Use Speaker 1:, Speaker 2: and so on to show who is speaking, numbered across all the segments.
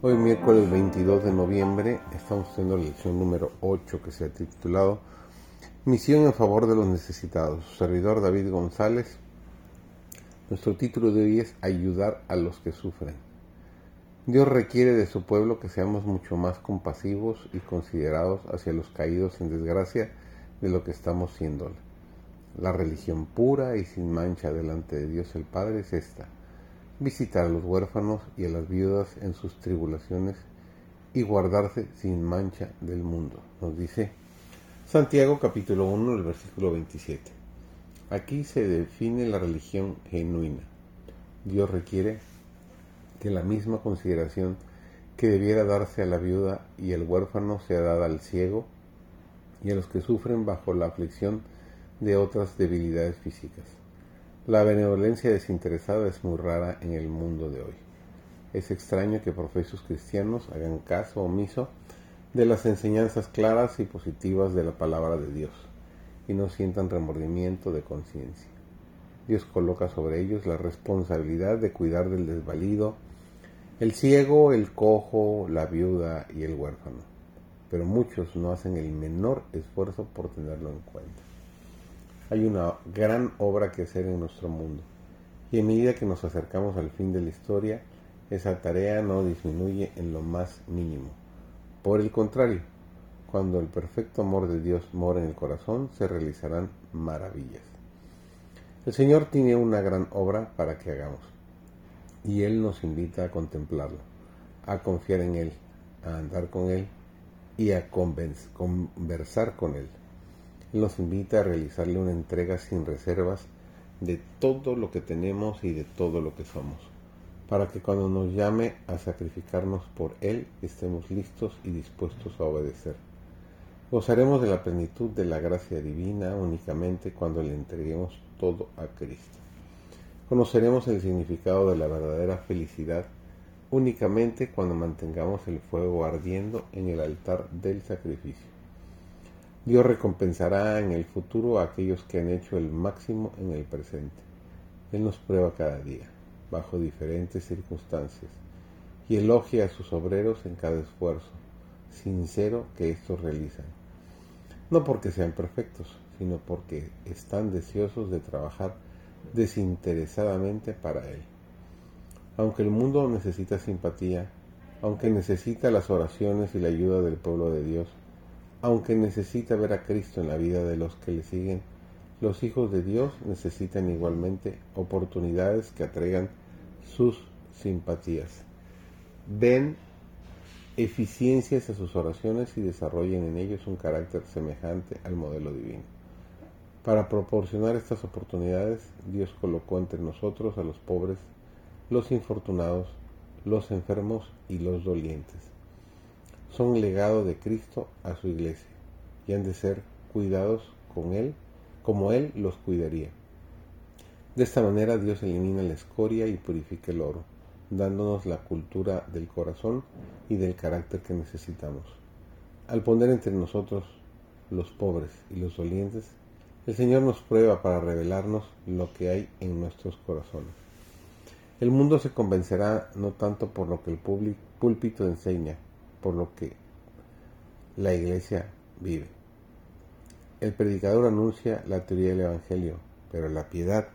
Speaker 1: Hoy miércoles 22 de noviembre estamos teniendo la lección número 8 que se ha titulado Misión en favor de los necesitados. servidor David González. Nuestro título de hoy es Ayudar a los que sufren. Dios requiere de su pueblo que seamos mucho más compasivos y considerados hacia los caídos en desgracia de lo que estamos siendo. La religión pura y sin mancha delante de Dios el Padre es esta visitar a los huérfanos y a las viudas en sus tribulaciones y guardarse sin mancha del mundo, nos dice Santiago capítulo 1, el versículo 27. Aquí se define la religión genuina. Dios requiere que la misma consideración que debiera darse a la viuda y el huérfano sea dada al ciego y a los que sufren bajo la aflicción de otras debilidades físicas. La benevolencia desinteresada es muy rara en el mundo de hoy. Es extraño que profesos cristianos hagan caso omiso de las enseñanzas claras y positivas de la palabra de Dios y no sientan remordimiento de conciencia. Dios coloca sobre ellos la responsabilidad de cuidar del desvalido, el ciego, el cojo, la viuda y el huérfano, pero muchos no hacen el menor esfuerzo por tenerlo en cuenta hay una gran obra que hacer en nuestro mundo. Y a medida que nos acercamos al fin de la historia, esa tarea no disminuye en lo más mínimo. Por el contrario, cuando el perfecto amor de Dios mora en el corazón, se realizarán maravillas. El Señor tiene una gran obra para que hagamos, y Él nos invita a contemplarlo, a confiar en Él, a andar con Él y a conversar con Él nos invita a realizarle una entrega sin reservas de todo lo que tenemos y de todo lo que somos, para que cuando nos llame a sacrificarnos por Él estemos listos y dispuestos a obedecer. Gozaremos de la plenitud de la gracia divina únicamente cuando le entreguemos todo a Cristo. Conoceremos el significado de la verdadera felicidad únicamente cuando mantengamos el fuego ardiendo en el altar del sacrificio. Dios recompensará en el futuro a aquellos que han hecho el máximo en el presente. Él nos prueba cada día, bajo diferentes circunstancias, y elogia a sus obreros en cada esfuerzo sincero que estos realizan. No porque sean perfectos, sino porque están deseosos de trabajar desinteresadamente para Él. Aunque el mundo necesita simpatía, aunque necesita las oraciones y la ayuda del pueblo de Dios, aunque necesita ver a Cristo en la vida de los que le siguen, los hijos de Dios necesitan igualmente oportunidades que atraigan sus simpatías. Ven eficiencias a sus oraciones y desarrollen en ellos un carácter semejante al modelo divino. Para proporcionar estas oportunidades, Dios colocó entre nosotros a los pobres, los infortunados, los enfermos y los dolientes son legado de Cristo a su iglesia y han de ser cuidados con Él como Él los cuidaría. De esta manera Dios elimina la escoria y purifica el oro, dándonos la cultura del corazón y del carácter que necesitamos. Al poner entre nosotros los pobres y los dolientes, el Señor nos prueba para revelarnos lo que hay en nuestros corazones. El mundo se convencerá no tanto por lo que el púlpito enseña, por lo que la iglesia vive. El predicador anuncia la teoría del Evangelio, pero la piedad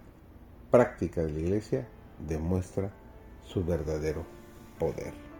Speaker 1: práctica de la iglesia demuestra su verdadero poder.